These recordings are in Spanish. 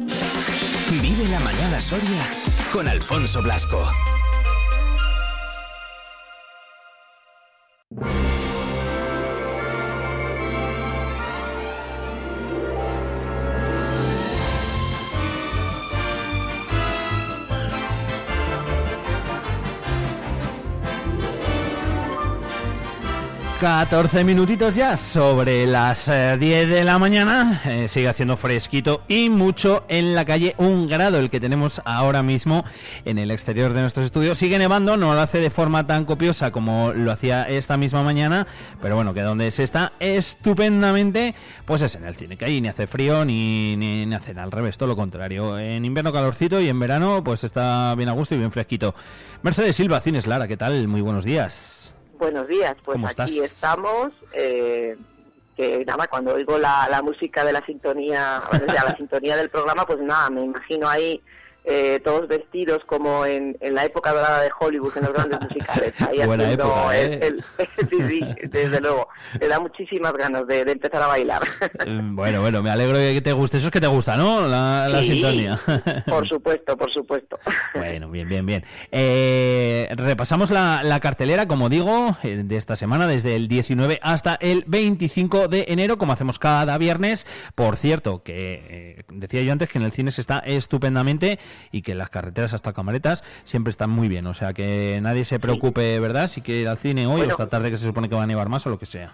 Vive la mañana Soria con Alfonso Blasco. 14 minutitos ya sobre las 10 eh, de la mañana. Eh, sigue haciendo fresquito y mucho en la calle. Un grado el que tenemos ahora mismo en el exterior de nuestros estudios. Sigue nevando, no lo hace de forma tan copiosa como lo hacía esta misma mañana. Pero bueno, que donde se está estupendamente, pues es en el cine, que ahí ni hace frío ni, ni, ni hace al revés, todo lo contrario. En invierno calorcito y en verano pues está bien a gusto y bien fresquito. Mercedes Silva, Cines Lara, ¿qué tal? Muy buenos días. Buenos días, pues aquí estamos. Eh, que nada, cuando oigo la, la música de la sintonía, la sintonía del programa, pues nada, me imagino ahí eh, todos vestidos como en, en, la época dorada de Hollywood, en los grandes musicales. Ahí Buena época, ¿eh? sí, desde luego. Le da muchísimas ganas de, empezar a bailar. Mm, bueno, bueno, me alegro de que te guste. Eso es que te gusta, ¿no? La, la sintonía. por supuesto, por supuesto. Bueno, bien, bien, bien. Eh, repasamos la, la, cartelera, como digo, eh, de esta semana, desde el 19 hasta el 25 de enero, como hacemos cada viernes. Por cierto, que decía yo antes que en el cine se está estupendamente y que las carreteras hasta Camaretas siempre están muy bien. O sea, que nadie se preocupe, ¿verdad? Si quiere ir al cine hoy o esta tarde que se supone que va a nevar más o lo que sea.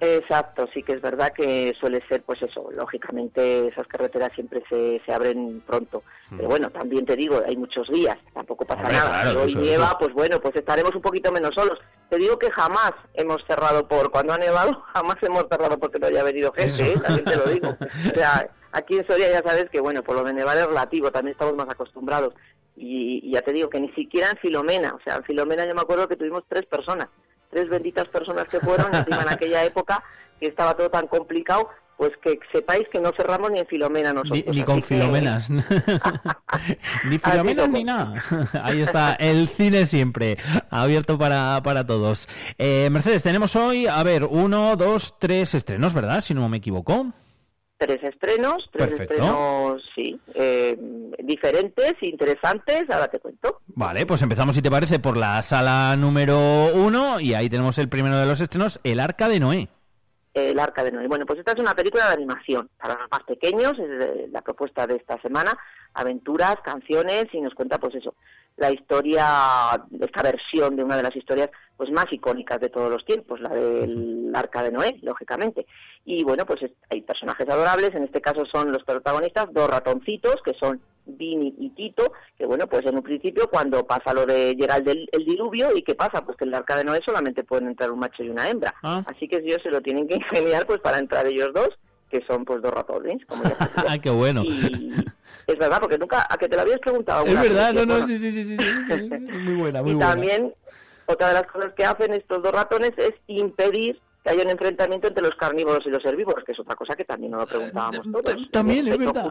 Exacto, sí que es verdad que suele ser, pues eso, lógicamente esas carreteras siempre se, se abren pronto. Mm. Pero bueno, también te digo, hay muchos días, tampoco pasa nada. si hoy nieva, pues bueno, pues estaremos un poquito menos solos. Te digo que jamás hemos cerrado por, cuando ha nevado, jamás hemos cerrado porque no haya venido gente, ¿eh? también te lo digo. O sea, aquí en Soria ya sabes que, bueno, por lo de nevar es relativo, también estamos más acostumbrados. Y, ya te digo que ni siquiera en Filomena, o sea, en Filomena yo me acuerdo que tuvimos tres personas, tres benditas personas que fueron, encima en aquella época que estaba todo tan complicado, pues que sepáis que no cerramos ni en Filomena nosotros. Ni, con Filomenas. ni Filomenas ni nada. Ahí está, el cine siempre, abierto para, para todos. Eh, Mercedes, tenemos hoy, a ver, uno, dos, tres estrenos, ¿verdad? Si no me equivoco tres estrenos, tres estrenos, sí, eh, diferentes, interesantes, ahora te cuento. Vale, pues empezamos, si te parece, por la sala número uno, y ahí tenemos el primero de los estrenos, El Arca de Noé. El Arca de Noé. Bueno, pues esta es una película de animación para los más pequeños, es la propuesta de esta semana, aventuras, canciones, y nos cuenta, pues eso, la historia, esta versión de una de las historias pues más icónicas de todos los tiempos, la del Arca de Noé, lógicamente. Y bueno, pues hay personajes adorables, en este caso son los protagonistas, dos ratoncitos, que son Vini y Tito, que bueno, pues en un principio cuando pasa lo de Gerald el, el, diluvio, ¿y qué pasa? Pues que en el Arca de Noé solamente pueden entrar un macho y una hembra. Ah. Así que ellos se lo tienen que ingeniar pues para entrar ellos dos, que son pues dos ratones, como ya ¡Ah, qué bueno! es verdad, porque nunca, a que te lo habías preguntado. Es verdad, no, no, sí, sí, sí, sí, muy buena, muy y buena. también, otra de las cosas que hacen estos dos ratones es impedir que haya un enfrentamiento entre los carnívoros y los herbívoros, que es otra cosa que también nos lo preguntábamos todos. También, es verdad.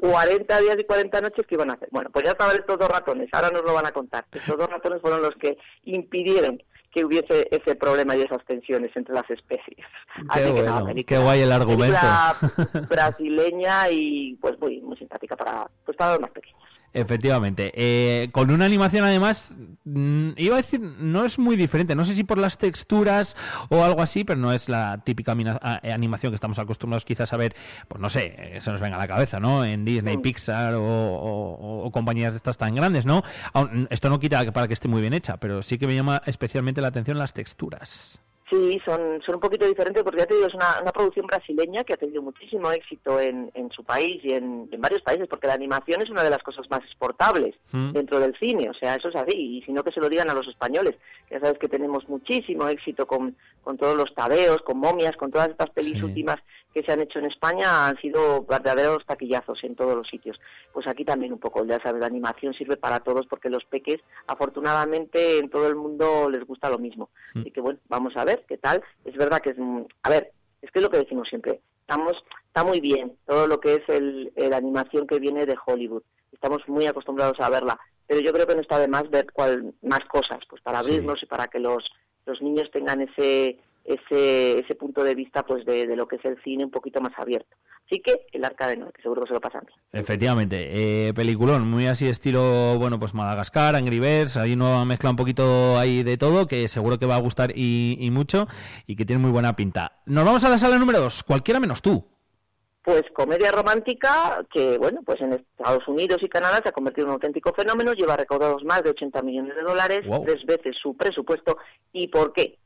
40 días y 40 noches que iban a hacer. Bueno, pues ya estaban estos dos ratones, ahora nos lo van a contar. Estos dos ratones fueron los que impidieron que hubiese ese problema y esas tensiones entre las especies. Qué, bueno, qué guay el argumento. brasileña y pues muy, muy simpática para, pues para los más pequeños. Efectivamente. Eh, con una animación además, mm, iba a decir, no es muy diferente. No sé si por las texturas o algo así, pero no es la típica animación que estamos acostumbrados quizás a ver, pues no sé, eh, se nos venga a la cabeza, ¿no? En Disney, Pixar o, compañías de estas tan grandes, ¿no? Esto no quita para que esté muy bien hecha, pero sí que me llama especialmente la atención las texturas. Sí, son, son un poquito diferentes porque ya te digo, es una, una producción brasileña que ha tenido muchísimo éxito en, en su país y en, en, varios países, porque la animación es una de las cosas más exportables mm. dentro del cine, o sea, eso es así, y si no que se lo digan a los españoles, ya sabes que tenemos muchísimo éxito con, con todos los tabeos, con momias, con todas estas pelis últimas que se han hecho en España, han sido verdaderos taquillazos en todos los sitios. Pues aquí también un poco, ya sabes, la animación sirve para todos porque los peques, afortunadamente, en todo el mundo les gusta lo mismo. Mm. Así que bueno, vamos a ver qué tal. Es verdad que es, a ver, es que es lo que decimos siempre, estamos, está muy bien todo lo que es el, la animación que viene de Hollywood. Estamos muy acostumbrados a verla, pero yo creo que no está de más ver cuál, más cosas, pues para abrirnos y para que los, los niños tengan ese, ese, ese punto de vista pues de, lo que es el cine un poquito más abierto. Así que el Arca de Noé, que seguro que se lo pasan bien. Efectivamente, eh, peliculón, muy así estilo, bueno, pues Madagascar, Angry Birds, ahí uno mezcla un poquito ahí de todo, que seguro que va a gustar y, y mucho, y que tiene muy buena pinta. Nos vamos a la sala número 2, cualquiera menos tú pues comedia romántica que, bueno, pues en Estados Unidos y Canadá se ha convertido en un auténtico fenómeno, lleva recaudados más de 80 millones de dólares, tres veces su presupuesto. ¿Y por qué?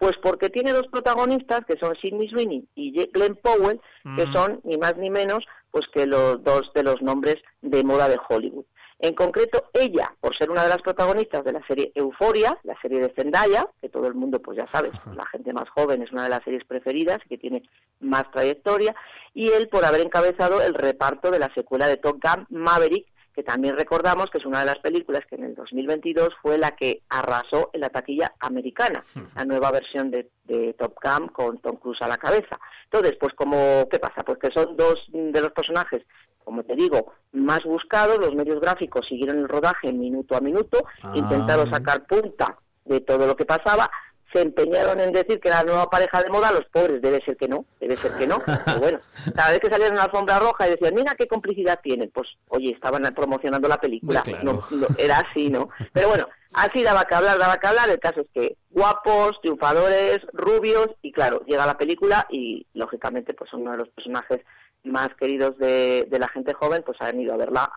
Pues porque tiene dos protagonistas que son Sidney Sweeney y Glenn Powell, que mm. son ni más ni menos pues que los dos de los nombres de moda de Hollywood. En concreto, ella, por ser una de las protagonistas de la serie Euforia, la serie de Zendaya, que todo el mundo, pues ya sabes, la gente más joven es una de las series preferidas, que tiene más trayectoria, y él por haber encabezado el reparto de la secuela de Top Gun Maverick, que también recordamos que es una de las películas que en el 2022 fue la que arrasó en la taquilla americana, la nueva versión de, de, Top Gun con Tom Cruise a la cabeza. Entonces, pues como, ¿qué pasa? Pues que son dos de los personajes como te digo, más buscados, los medios gráficos siguieron el rodaje minuto a minuto, ah. intentaron sacar punta de todo lo que pasaba, se empeñaron en decir que era la nueva pareja de moda, los pobres, debe ser que no, debe ser que no. Pero bueno, cada vez que salían en la alfombra roja y decían, mira qué complicidad tienen, pues oye, estaban promocionando la película, no, era así, ¿no? Pero bueno, así daba que hablar, daba que hablar, el caso es que guapos, triunfadores, rubios, y claro, llega la película y lógicamente pues uno de los personajes más queridos de, la gente joven, pues han ido a verla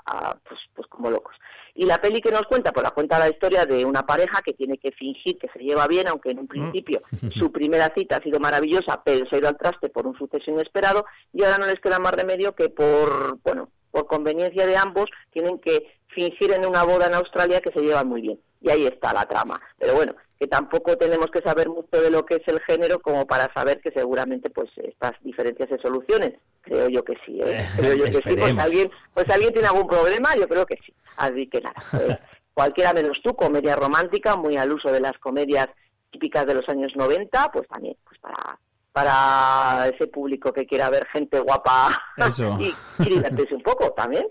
pues, pues como locos. Y la peli que nos cuenta, pues la cuenta la historia de una pareja que tiene que fingir que se lleva bien, aunque en un mm. principio su primera cita ha sido maravillosa, pero se ha ido al traste por un suceso inesperado y ahora no les queda más remedio que por, bueno, por conveniencia de ambos, tienen que fingir en una boda en Australia que se llevan muy bien. Y ahí está la trama. Pero bueno, que tampoco tenemos que saber mucho de lo que es el género como para saber que seguramente pues estas diferencias se solucionen. Creo yo que sí, ¿eh? creo yo que sí. Pues alguien, pues alguien tiene algún problema, yo creo que sí. Así que nada, pues, cualquiera menos tú, comedia romántica, muy al uso de las comedias típicas de los años 90, pues también, pues para para ese público que quiera ver gente guapa y, y divertirse un poco también.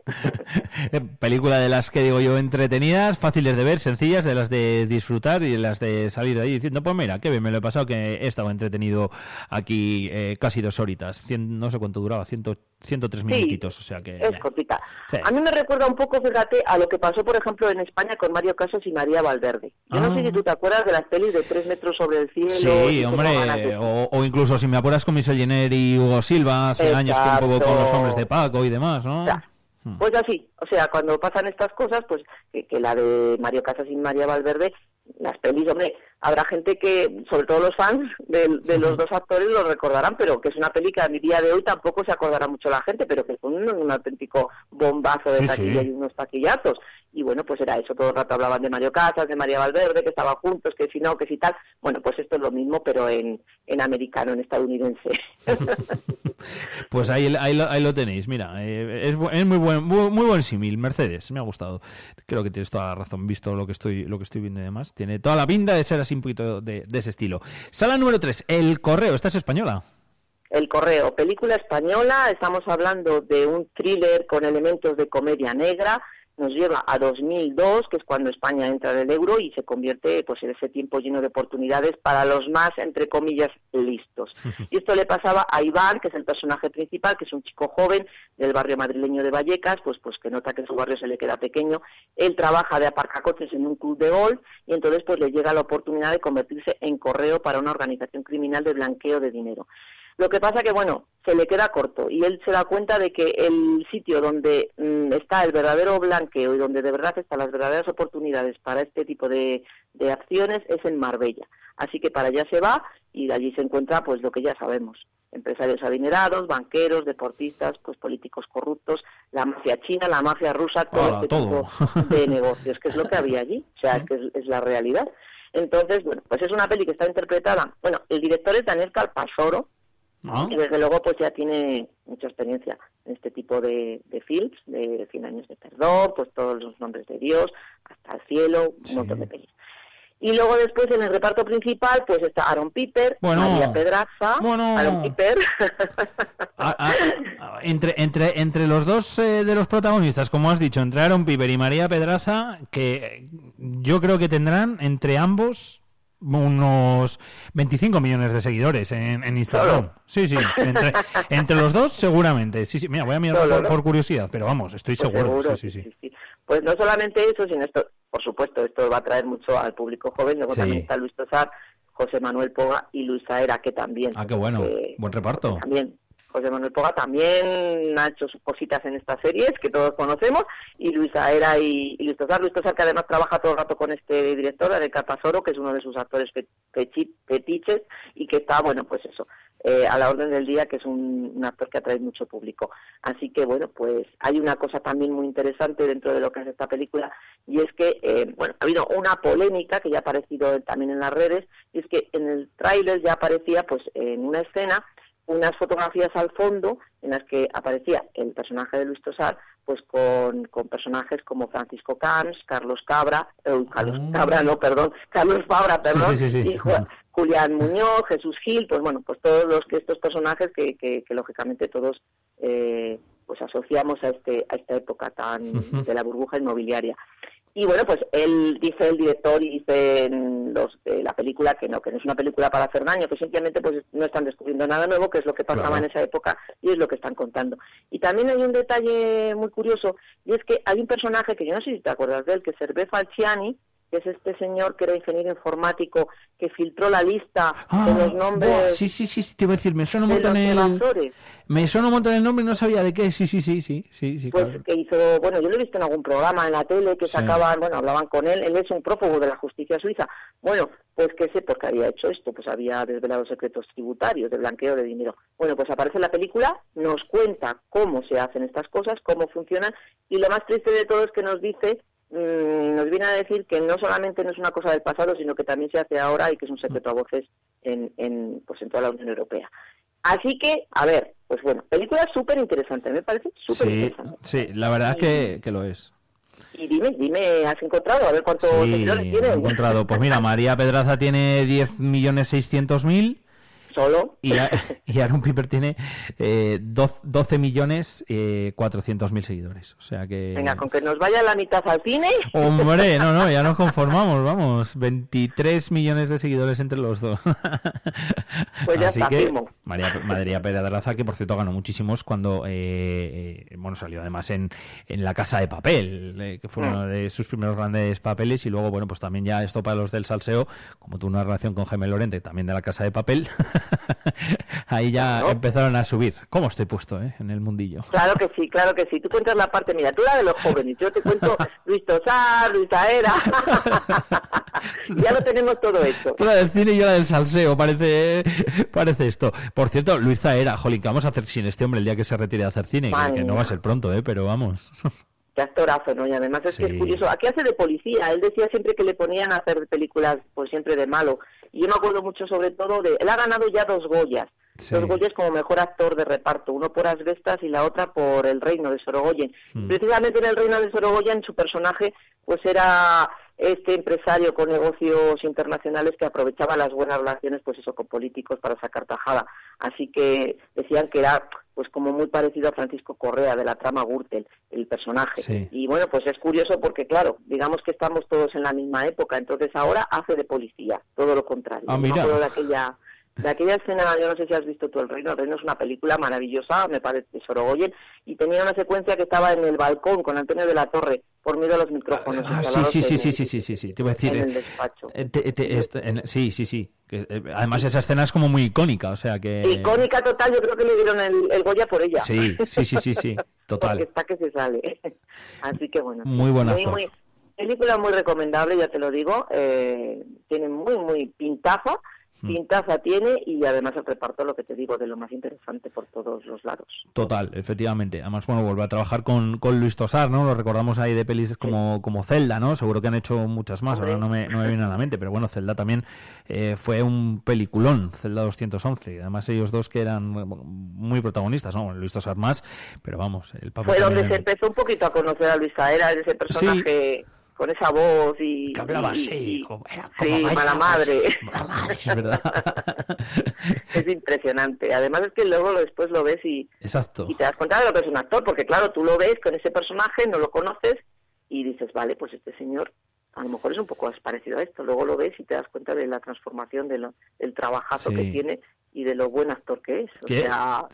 Película de las que digo yo entretenidas, fáciles de ver, sencillas, de las de disfrutar y de las de salir de ahí diciendo, pues mira, qué bien me lo he pasado, que he estado entretenido aquí eh, casi dos horitas, no sé cuánto duraba, 103 minutitos, o sea que... Es cortita. A mí me recuerda un poco, fíjate, a lo que pasó, por ejemplo, en España con Mario Casas y María Valverde. Yo no sé ah. si tú te acuerdas de las pelis de tres metros sobre el cielo. Sí, hombre, o incluso si me apuras con Michel Jenner y Hugo Silva, hace años que un poco con los hombres de Paco y demás, ¿no? Hmm. Pues así, o sea, cuando pasan estas cosas, pues que, la de Mario Casas y María Valverde, las pelis, hombre, habrá gente que, sobre todo los fans de, los dos actores, lo recordarán, pero que es una peli que a mi día de hoy tampoco se acordará mucho la gente, pero que fue un, auténtico bombazo de taquilla y unos taquillazos. Y bueno, pues era eso, todo el rato hablaban de Mario Casas, de María Valverde, que estaban juntos, que si no, que si tal. Bueno, pues esto es lo mismo, pero en, en americano, en estadounidense. pues ahí, ahí, lo, ahí lo tenéis, mira, eh, es, es, muy buen muy, muy buen símil, Mercedes, me ha gustado. Creo que tienes toda la razón, visto lo que estoy lo que estoy viendo y demás. Tiene toda la pinta de ser así un poquito de, ese estilo. Sala número 3, El Correo. ¿Esta es española? El Correo, película española. Estamos hablando de un thriller con elementos de comedia negra nos lleva a 2002, que es cuando España entra en el euro y se convierte pues en ese tiempo lleno de oportunidades para los más, entre comillas, listos. Y esto le pasaba a Iván, que es el personaje principal, que es un chico joven del barrio madrileño de Vallecas, pues, pues que nota que su barrio se le queda pequeño. Él trabaja de aparcacoches en un club de golf y entonces pues le llega la oportunidad de convertirse en correo para una organización criminal de blanqueo de dinero. Lo que pasa que, bueno, se le queda corto y él se da cuenta de que el sitio donde mm, está el verdadero blanqueo y donde de verdad están las verdaderas oportunidades para este tipo de, de acciones es en Marbella. Así que para allá se va y de allí se encuentra pues lo que ya sabemos, empresarios adinerados, banqueros, deportistas, pues políticos corruptos, la mafia china, la mafia rusa, todo este tipo de negocios, que es lo que había allí, o sea, es que es, la realidad. Entonces, bueno, pues es una peli que está interpretada, bueno, el director es Daniel Calpasoro, Y desde luego pues ya tiene mucha experiencia en este tipo de, de films, de 100 años de perdón, pues todos los nombres de Dios, hasta el cielo, un montón de pelis. Y luego después en el reparto principal pues está Aaron Piper, María Pedraza, Aaron Piper. Entre, entre, entre los dos eh, de los protagonistas, como has dicho, entre Aaron Piper y María Pedraza, que yo creo que tendrán entre ambos unos 25 millones de seguidores en, Instagram. Sí, sí, entre, los dos seguramente. Sí, sí, mira, voy a mirar por, curiosidad, pero vamos, estoy pues seguro. sí, sí, sí, Pues no solamente eso, sino esto, por supuesto, esto va a traer mucho al público joven, luego también está Luis Tosar, José Manuel Poga y Luis Aera, que también. Ah, qué bueno, buen reparto. También José Manuel Poga también ha hecho sus cositas en estas series que todos conocemos y Luisa Era y, Luis Tosar. Luis Tosar que además trabaja todo el rato con este director, de Capasoro, que es uno de sus actores fetiches y que está, bueno, pues eso, eh, a la orden del día, que es un, actor que atrae mucho público. Así que, bueno, pues hay una cosa también muy interesante dentro de lo que es esta película y es que, eh, bueno, ha habido una polémica que ya ha aparecido también en las redes y es que en el tráiler ya aparecía, pues, en una escena unas fotografías al fondo en las que aparecía el personaje de Luis Tosar pues con, con personajes como Francisco Camps, Carlos Cabra, eh, Carlos ah. Cabra no, perdón, Carlos Fabra, perdón, y Julián Muñoz, Jesús Gil, pues bueno, pues todos los que estos personajes que, que, lógicamente todos eh, pues asociamos a este a esta época tan de la burbuja inmobiliaria. Y bueno, pues él dice el director y dice los de la película que no, que no es una película para hacer daño, que simplemente pues no están descubriendo nada nuevo, que es lo que pasaba en esa época y es lo que están contando. Y también hay un detalle muy curioso y es que hay un personaje que yo no sé si te acuerdas de él, que es Hervé Falciani, que es este señor que era ingeniero informático que filtró la lista de los ah, nombres. sí, sí, sí, te iba a decir, me suena un montón el me suena un montón el nombre y no sabía de qué. Sí, sí, sí, sí, sí, sí Pues que hizo, bueno, yo lo he visto en algún programa en la tele que sacaban, bueno, hablaban con él, él es un prófugo de la justicia suiza. Bueno, pues qué sé por qué había hecho esto, pues había desvelado secretos tributarios de blanqueo de dinero. Bueno, pues aparece en la película, nos cuenta cómo se hacen estas cosas, cómo funcionan y lo más triste de todo es que nos dice Mm, nos viene a decir que no solamente no es una cosa del pasado, sino que también se hace ahora y que es un secreto a voces en, en, pues en toda la Unión Europea. Así que, a ver, pues bueno, película súper interesante, me parece súper interesante. Sí, la verdad es que, lo es. Y dime, dime, ¿has encontrado? A ver cuántos seguidores tiene. He encontrado. Pues mira, María Pedraza tiene 10.600.000 solo. Y, y Aaron Piper tiene eh, 12 millones eh, 400 mil seguidores. O sea que. Venga, con que nos vaya la mitad al cine. Hombre, no, no, ya nos conformamos, vamos. 23 millones de seguidores entre los dos. Pues ya está, que, María, María Pedraza, que por cierto ganó muchísimos cuando, eh, eh, bueno, salió además en, en La Casa de Papel, eh, que fue uno mm. de sus primeros grandes papeles. Y luego, bueno, pues también ya esto para los del salseo, como tuvo una relación con Jaime Lorente, también de La Casa de Papel. Ahí ya empezaron a subir. ¿Cómo estoy puesto eh, en el mundillo? Claro que sí, claro que sí. Tú cuentas la parte, mira, tú la de los jóvenes, yo te cuento Luis Tosar, Luis Aera. ya lo tenemos todo hecho. Tú la del cine y yo la del salseo, parece, parece esto. Por cierto, Luis Aera, jolín, ¿qué vamos a hacer sin este hombre el día que se retire de hacer cine? Que, no va a ser pronto, ¿eh? Pero vamos. Qué actorazo, ¿no? Y además es que es curioso. Aquí hace de policía. Él decía siempre que le ponían a hacer películas, pues siempre de malo. Y yo me acuerdo mucho sobre todo de... Él ha ganado ya dos Goyas. Dos Goyas como mejor actor de reparto. Uno por Asbestas y la otra por El Reino de Sorogoyen. Mm. Precisamente en El Reino de Sorogoyen su personaje pues era este empresario con negocios internacionales que aprovechaba las buenas relaciones pues eso con políticos para sacar tajada. Así que decían que era pues como muy parecido a Francisco Correa de la trama Gürtel el personaje. Y bueno pues es curioso porque claro digamos que estamos todos en la misma época. Entonces ahora hace de policía todo lo contrario. Ah, mira. de aquella de aquella escena, yo no sé si has visto tú El Reino, El Reino es una película maravillosa, me parece, Sorogoyen, y tenía una secuencia que estaba en el balcón con Antonio de la Torre, por miedo a los micrófonos. Ah, sí, sí, sí, sí, sí, sí, sí, te iba a decir. En el eh. Eh, sí, sí, sí. Eh, además esa escena es como muy icónica, o sea que... Icónica total, yo creo que le dieron el, Goya por ella. Sí, sí, sí, sí, sí, total. Porque está que se sale. Así que bueno. Muy buena muy, Película muy recomendable, ya te lo digo. tiene muy, muy pintaza Mm. pintaza tiene y además el reparto, lo que te digo, de lo más interesante por todos los lados. Total, efectivamente. Además, bueno, vuelve a trabajar con, con Luis Tosar, ¿no? Lo recordamos ahí de pelis como, como Zelda, ¿no? Seguro que han hecho muchas más, ahora no me, no me viene a la mente, pero bueno, Zelda también eh, fue un peliculón, Zelda 211. Además, ellos dos que eran muy protagonistas, ¿no? Luis Tosar más, pero vamos, el papel... Fue donde se empezó un poquito a conocer a Luis Era ese personaje con esa voz y... Que hablaba así, como, sí, mala madre. es impresionante. Además es que luego después lo ves y, Exacto. y te das cuenta de lo que es un actor, porque claro, tú lo ves con ese personaje, no lo conoces y dices, vale, pues este señor a lo mejor es un poco parecido a esto. Luego lo ves y te das cuenta de la transformación, de del trabajazo que tiene y de lo buen actor que es.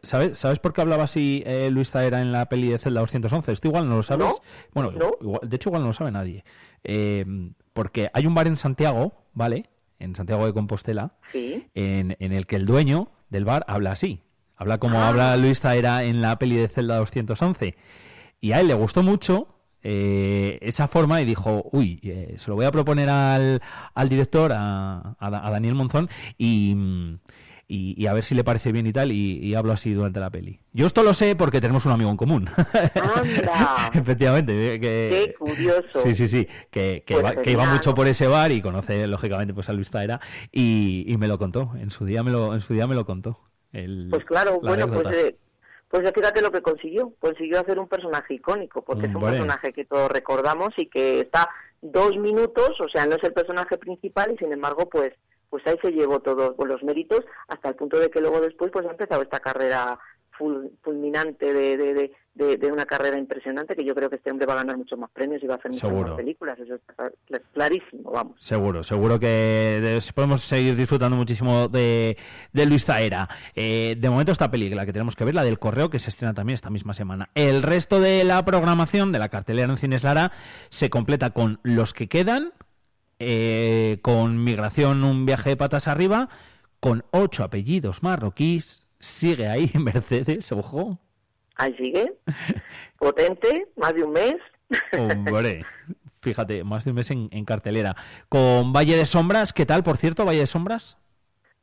¿Sabes, ¿Sabes por qué hablaba así eh, Luis Taera en la peli de Zelda 211? Esto igual no lo sabes. Bueno, de hecho igual no lo sabe nadie. Eh, porque hay un bar en Santiago, ¿vale? En Santiago de Compostela, en, en el que el dueño del bar habla así. Habla como ah. habla Luis Taera en la peli de Zelda 211. Y a él le gustó mucho eh, esa forma y dijo, uy, eh, se lo voy a proponer al, al director, a, a, Daniel Monzón, y, y, a ver si le parece bien y tal, y, hablo así durante la peli. Yo esto lo sé porque tenemos un amigo en común. Efectivamente. Eh, Qué curioso. Sí, sí, sí, que, que, pues iba mucho por ese bar y conoce, lógicamente, pues a Luis Taera, y, y me lo contó, en su día me lo, en su día me lo contó. pues claro, bueno, pues... Pues fíjate lo que consiguió, consiguió hacer un personaje icónico, porque es un personaje que todos recordamos y que está dos minutos, o sea, no es el personaje principal y sin embargo, pues pues ahí se llevó todos los méritos hasta el punto de que luego después pues ha empezado esta carrera fulminante de, de, una carrera impresionante que yo creo que este hombre va a ganar muchos más premios y va a hacer muchas más películas. Eso está clarísimo, vamos. Seguro, seguro que podemos seguir disfrutando muchísimo de, de Luis Zaera. Eh, de momento esta película que tenemos que ver, la del correo, que se estrena también esta misma semana. El resto de la programación de la cartelera en Cines Lara se completa con los que quedan, eh, con Migración, un viaje de patas arriba, con ocho apellidos marroquíes, sigue ahí Mercedes, ojo. Ahí sigue. Potente, más de un mes. Hombre, fíjate, más de un mes en, cartelera. Con Valle de Sombras, ¿qué tal, por cierto, Valle de Sombras?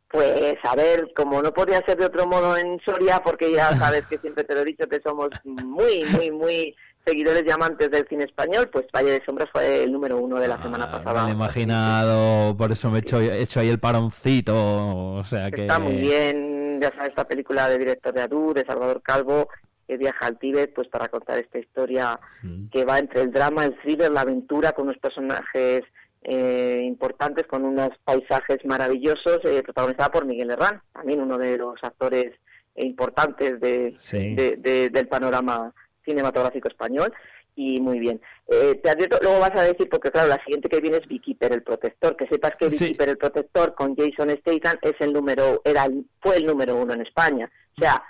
Pues a ver, como no podía ser de otro modo en Soria, porque ya sabes que siempre te lo he dicho que somos muy, muy, muy seguidores y amantes del cine español, pues Valle de Sombras fue el número uno de la semana ah, pasada. Me he imaginado, por eso me he hecho, hecho ahí el paroncito, o sea que... Está muy bien, ya sabes, esta película de director de Adu, de Salvador Calvo, que viaja al Tíbet pues para contar esta historia mm. que va entre el drama, el thriller, la aventura, con unos personajes eh, importantes, con unos paisajes maravillosos, eh, protagonizada por Miguel Herrán, también uno de los actores importantes de, del panorama cinematográfico español y muy bien. Eh, te advierto, luego vas a decir, porque claro, la siguiente que viene es Beekeeper, el protector, que sepas que Beekeeper, el protector, con Jason Statham, es el número, era fue el número uno en España. O sea,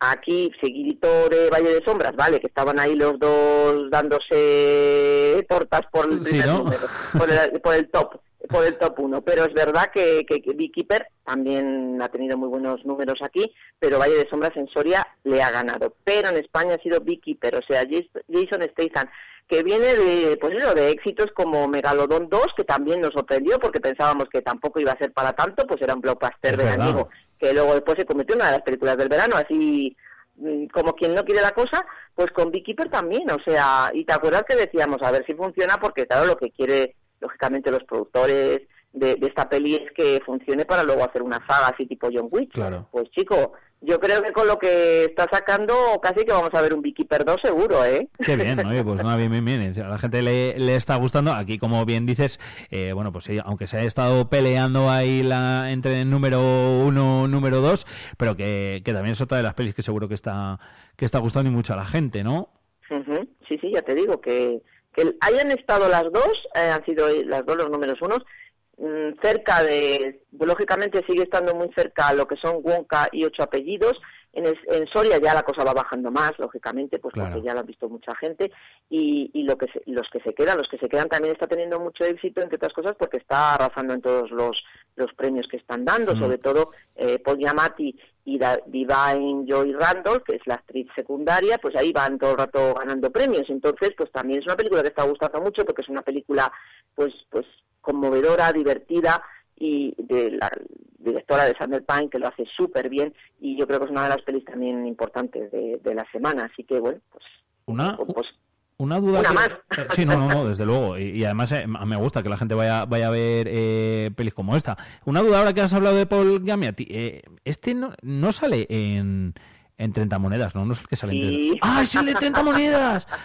aquí, seguidito de Valle de Sombras, ¿vale? Que estaban ahí los dos dándose tortas por el, por el top por el top 1. Pero es verdad que, que, Beekeeper también ha tenido muy buenos números aquí, pero Valle de Sombras en Soria le ha ganado. Pero en España ha sido Beekeeper, o sea, Jason Statham, que viene de, pues eso, de éxitos como Megalodon 2, que también nos sorprendió porque pensábamos que tampoco iba a ser para tanto, pues era un blockbuster veraniego, que luego después se convirtió en una de las películas del verano, así mm, como quien no quiere la cosa, pues con Beekeeper también, o sea, y te acuerdas que decíamos, a ver si funciona, porque claro, lo que quiere lógicamente los productores de, esta peli es que funcione para luego hacer una saga así tipo John Wick. Claro. Pues chico, yo creo que con lo que está sacando casi que vamos a ver un Beekeeper 2 seguro, ¿eh? Qué bien, oye, pues nada, bien, bien, bien. A la gente le, le está gustando. Aquí, como bien dices, eh, bueno, pues sí, aunque se ha estado peleando ahí la entre el número uno número dos, pero que, que también es otra de las pelis que seguro que está que está gustando y mucho a la gente, ¿no? Sí, sí, ya te digo que hayan estado las dos, eh, han sido las dos los números unos, mm, cerca de, lógicamente sigue estando muy cerca a lo que son Wonka y ocho apellidos. En, en Soria ya la cosa va bajando más, lógicamente, pues porque ya lo ha visto mucha gente. Y, y lo que los que se quedan, los que se quedan también está teniendo mucho éxito, entre otras cosas, porque está arrasando en todos los, los premios que están dando, mm. sobre todo eh, Paul Giamatti y Divine Joy Randolph, que es la actriz secundaria, pues ahí van todo el rato ganando premios. Entonces, pues también es una película que está gustando mucho porque es una película, pues, pues conmovedora, divertida y de la directora de Sandler Pine que lo hace súper bien y yo creo que es una de las pelis también importantes de, de la semana. Así que, bueno, pues... Una, pues, una duda. Eh, sí, no, no, no, desde luego. Y, además eh, me gusta que la gente vaya, vaya a ver eh, pelis como esta. Una duda ahora que has hablado de Paul Giamatti. Eh, este no, no sale en, en 30 monedas, ¿no? No es el que sale en ¡Ah, sale en 30 monedas!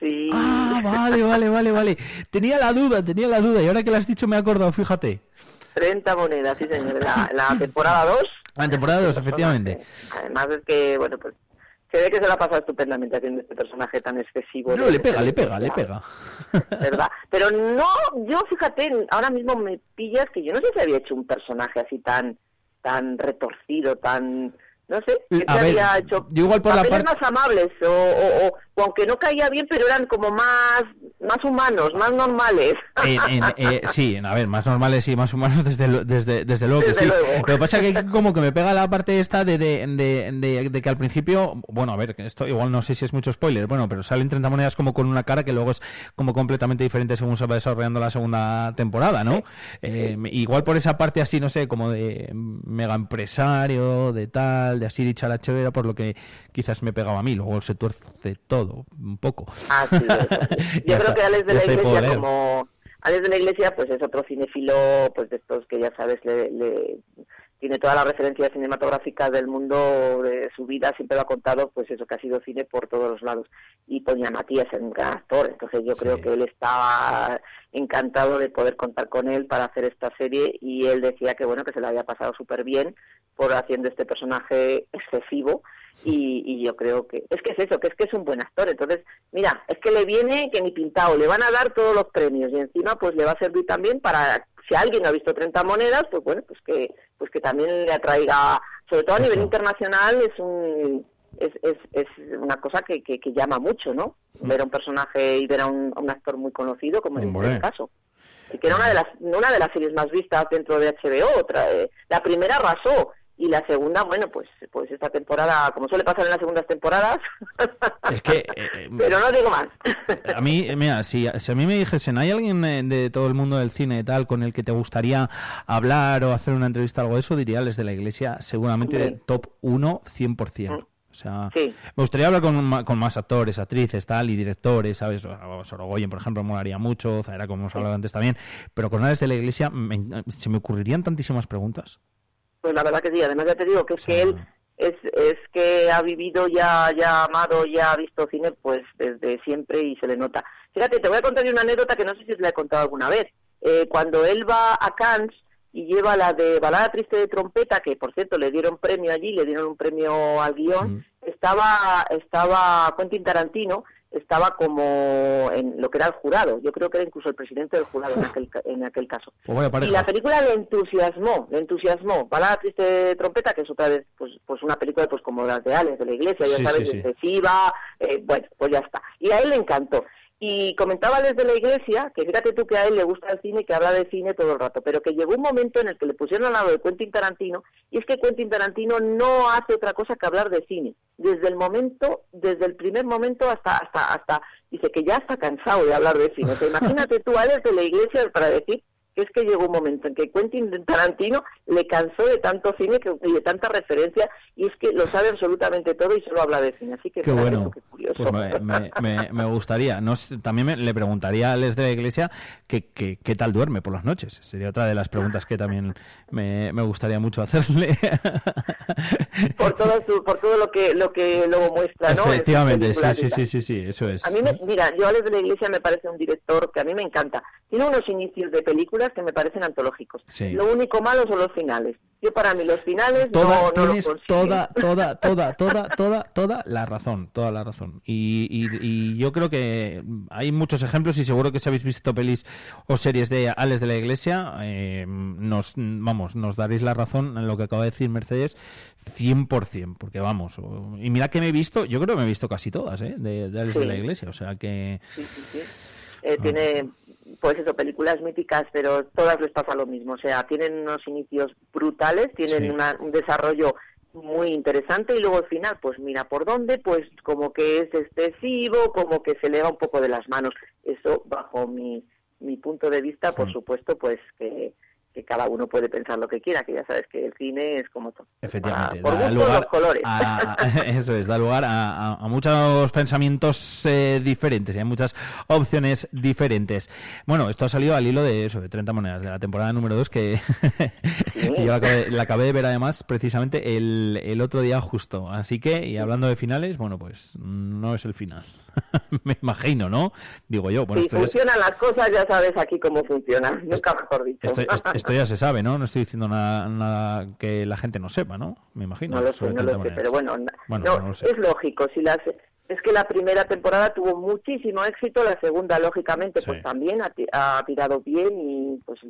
Sí. Ah, vale, vale, vale, vale. Tenía la duda, tenía la duda. Y ahora que lo has dicho me he acordado, fíjate. 30 monedas, sí, señor. La, la temporada 2. La temporada 2, efectivamente. Además es que, bueno, pues se ve que se la pasa estupendamente haciendo este personaje tan excesivo. No, le pega, le pega, le pega. ¿Verdad? Pero no, yo fíjate, ahora mismo me pillas que yo no sé si había hecho un personaje así tan, tan retorcido, tan no sé, que había hecho igual por la parte... más amables o, aunque no caía bien, pero eran como más más humanos, más normales. Eh, sí, a ver, más normales y más humanos desde, desde, desde luego que sí. Lo que pasa es que como que me pega la parte esta de, de, de, que al principio, bueno, a ver, esto igual no sé si es mucho spoiler, bueno, pero salen 30 monedas como con una cara que luego es como completamente diferente según se va desarrollando la segunda temporada, ¿no? Eh, igual por esa parte así, no sé, como de mega empresario, de tal, de así dicha la chévere, por lo que quizás me pegaba a mí, luego se tuerce todo, un poco. Ah, Yo creo que Alex de la Iglesia, como Alex de la Iglesia, pues es otro cinéfilo, pues de estos que ya sabes, le, tiene todas las referencias cinematográficas del mundo de su vida, siempre lo ha contado, pues eso que ha sido cine por todos los lados. Y ponía Matías en un gran actor, entonces yo creo que él estaba encantado de poder contar con él para hacer esta serie y él decía que bueno, que se le había pasado súper bien por haciendo este personaje excesivo y, yo creo que es que es eso, que es que es un buen actor. Entonces, mira, es que le viene que ni pintado, le van a dar todos los premios y encima pues le va a servir también para si alguien ha visto 30 monedas, pues bueno, pues que pues que también le atraiga, sobre todo a nivel internacional es un es, es, es una cosa que, que, llama mucho, ¿no? Mm. Ver a un personaje y ver a un, actor muy conocido, como en este caso. Y que era una de las una de las series más vistas dentro de HBO. Otra, eh, la primera arrasó y la segunda, bueno, pues pues esta temporada, como suele pasar en las segundas temporadas, es que, eh, eh, pero no digo más. a mí, mira, si, si a mí me dijesen, ¿hay alguien de todo el mundo del cine y tal con el que te gustaría hablar o hacer una entrevista o algo de eso? Diría, les de la iglesia, seguramente top 1, 100%. Mm. O sea, me gustaría hablar con, con, más actores, actrices, tal, y directores, ¿sabes? Sorogoyen, por ejemplo, me molaría mucho, Zaira, como hemos hablado antes también, pero con Alex de la Iglesia se me ocurrirían tantísimas preguntas. Pues la verdad que sí, además ya te digo que es que él es, es que ha vivido ya, ya amado, ya ha visto cine pues desde siempre y se le nota. Fíjate, te voy a contar una anécdota que no sé si os la he contado alguna vez. Eh, cuando él va a Cannes y lleva la de Balada Triste de Trompeta, que por cierto le dieron premio allí, le dieron un premio al guion, mm. estaba, estaba Quentin Tarantino estaba como en lo que era el jurado. Yo creo que era incluso el presidente del jurado en aquel, en aquel caso. Pues y la película le entusiasmó, le entusiasmó. Balada triste trompeta, que es otra vez, pues, pues una película pues como las de de la iglesia, ya sabes, excesiva, eh, bueno, pues ya está. Y a él le encantó. Y comentaba desde la iglesia, que fíjate tú que a él le gusta el cine, que habla de cine todo el rato, pero que llegó un momento en el que le pusieron al lado de Quentin Tarantino, y es que Quentin Tarantino no hace otra cosa que hablar de cine. Desde el momento, desde el primer momento hasta, hasta, hasta, dice que ya está cansado de hablar de cine. imagínate tú a él desde la iglesia para decir es que llegó un momento en que Quentin Tarantino le cansó de tanto cine y de tanta referencia y es que lo sabe absolutamente todo y solo habla de cine. Así que qué bueno. curioso. Pues me, gustaría. No, también le preguntaría a Les de la Iglesia qué que, tal duerme por las noches. Sería otra de las preguntas que también me, gustaría mucho hacerle. Por todo por todo lo que lo que luego muestra, ¿no? Efectivamente, sí, sí, sí, sí, eso es. A mí, mira, yo a Les de la Iglesia me parece un director que a mí me encanta. Tiene unos inicios de película que me parecen antológicos. Lo único malo son los finales. Yo para mí los finales toda, no, tienes toda, toda, toda, toda, toda, toda la razón, toda la razón. Y, y, yo creo que hay muchos ejemplos y seguro que si habéis visto pelis o series de Ales de la Iglesia, eh, nos, vamos, nos daréis la razón en lo que acaba de decir Mercedes 100%, porque vamos, y mira que me he visto, yo creo que me he visto casi todas, ¿eh? De, de Ales de la Iglesia, o sea que... Eh, tiene pues eso, películas míticas, pero todas les pasa lo mismo. O sea, tienen unos inicios brutales, tienen un desarrollo muy interesante y luego al final, pues mira por dónde, pues como que es excesivo, como que se le va un poco de las manos. Eso, bajo mi, mi punto de vista, por supuesto, pues que que cada uno puede pensar lo que quiera, que ya sabes que el cine es como todo. Efectivamente, por da lugar los colores. A, eso es, da lugar a, muchos pensamientos eh, diferentes y hay muchas opciones diferentes. Bueno, esto ha salido al hilo de eso, de 30 monedas, de la temporada número 2, que, yo la acabé, de ver además precisamente el, el otro día justo. Así que, y hablando de finales, bueno, pues no es el final. Me imagino, ¿no? Digo yo. Bueno, si funcionan las cosas, ya sabes aquí cómo funcionan, nunca mejor dicho. Esto, ya se sabe, ¿no? No estoy diciendo nada, que la gente no sepa, ¿no? Me imagino. No lo sé, no lo sé, pero bueno, no, es lógico. Si las es que la primera temporada tuvo muchísimo éxito, la segunda, lógicamente, pues también ha, tirado bien y pues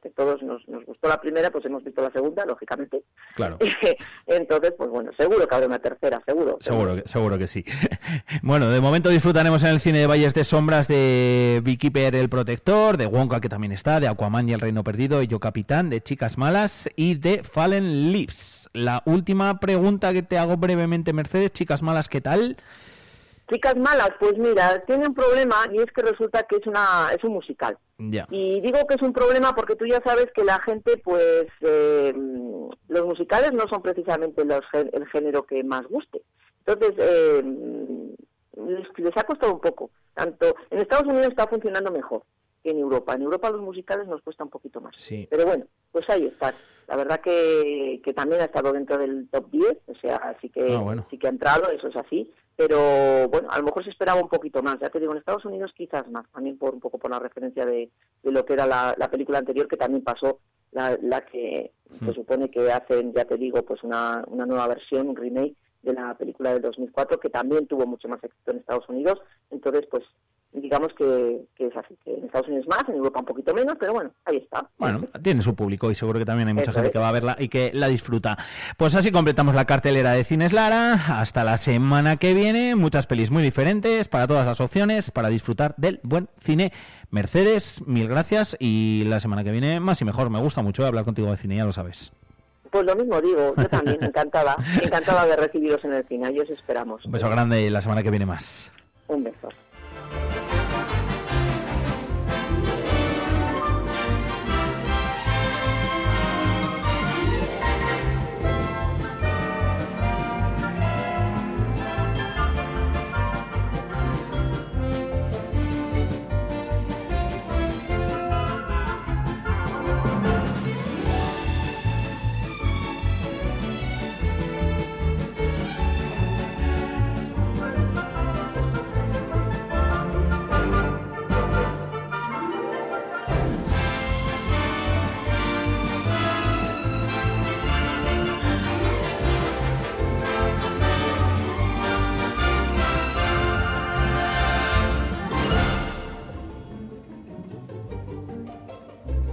porque todos nos, nos, gustó la primera, pues hemos visto la segunda, lógicamente. Claro. Entonces, pues bueno, seguro que habrá una tercera, seguro. Seguro, que, seguro que sí. bueno, de momento disfrutaremos en el cine de Valles de Sombras de Beekeeper el Protector, de Wonka que también está, de Aquaman y el Reino Perdido, y Yo Capitán, de Chicas Malas y de Fallen Leaves. La última pregunta que te hago brevemente, Mercedes, Chicas Malas, ¿qué tal? Chicas malas, pues mira, tiene un problema y es que resulta que es una es un musical. Y digo que es un problema porque tú ya sabes que la gente, pues, eh, los musicales no son precisamente los, el género que más guste. Entonces, eh, les, ha costado un poco. Tanto en Estados Unidos está funcionando mejor que en Europa. En Europa los musicales nos cuesta un poquito más. Pero bueno, pues ahí está. La verdad que, que también ha estado dentro del top 10, o sea, sí que, ah, sí que ha entrado, eso es así pero bueno, a lo mejor se esperaba un poquito más. Ya te digo, en Estados Unidos quizás más, también por un poco por la referencia de, lo que era la, película anterior, que también pasó, la, la que se supone que hacen, ya te digo, pues una, una nueva versión, un remake de la película del 2004, que también tuvo mucho más éxito en Estados Unidos. Entonces, pues digamos que, es así, que en Estados Unidos más, en Europa un poquito menos, pero bueno, ahí está. Bueno, tiene su público y seguro que también hay mucha gente que va a verla y que la disfruta. Pues así completamos la cartelera de Cines Lara. Hasta la semana que viene, muchas pelis muy diferentes para todas las opciones, para disfrutar del buen cine. Mercedes, mil gracias y la semana que viene más y mejor. Me gusta mucho hablar contigo de cine, ya lo sabes. Pues lo mismo digo, yo también, encantada, encantada de recibiros en el cine, y os esperamos. Un beso grande y la semana que viene más.